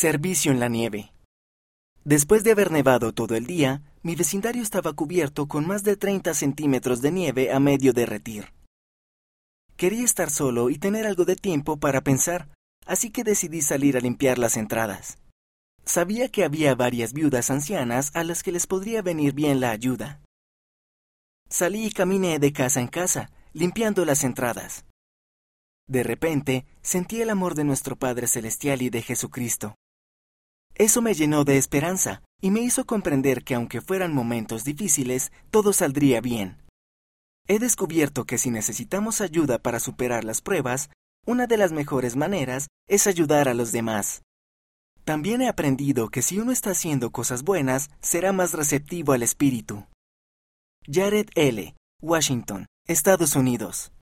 Servicio en la nieve. Después de haber nevado todo el día, mi vecindario estaba cubierto con más de 30 centímetros de nieve a medio derretir. Quería estar solo y tener algo de tiempo para pensar, así que decidí salir a limpiar las entradas. Sabía que había varias viudas ancianas a las que les podría venir bien la ayuda. Salí y caminé de casa en casa, limpiando las entradas. De repente, sentí el amor de nuestro Padre Celestial y de Jesucristo. Eso me llenó de esperanza y me hizo comprender que aunque fueran momentos difíciles, todo saldría bien. He descubierto que si necesitamos ayuda para superar las pruebas, una de las mejores maneras es ayudar a los demás. También he aprendido que si uno está haciendo cosas buenas, será más receptivo al espíritu. Jared L., Washington, Estados Unidos.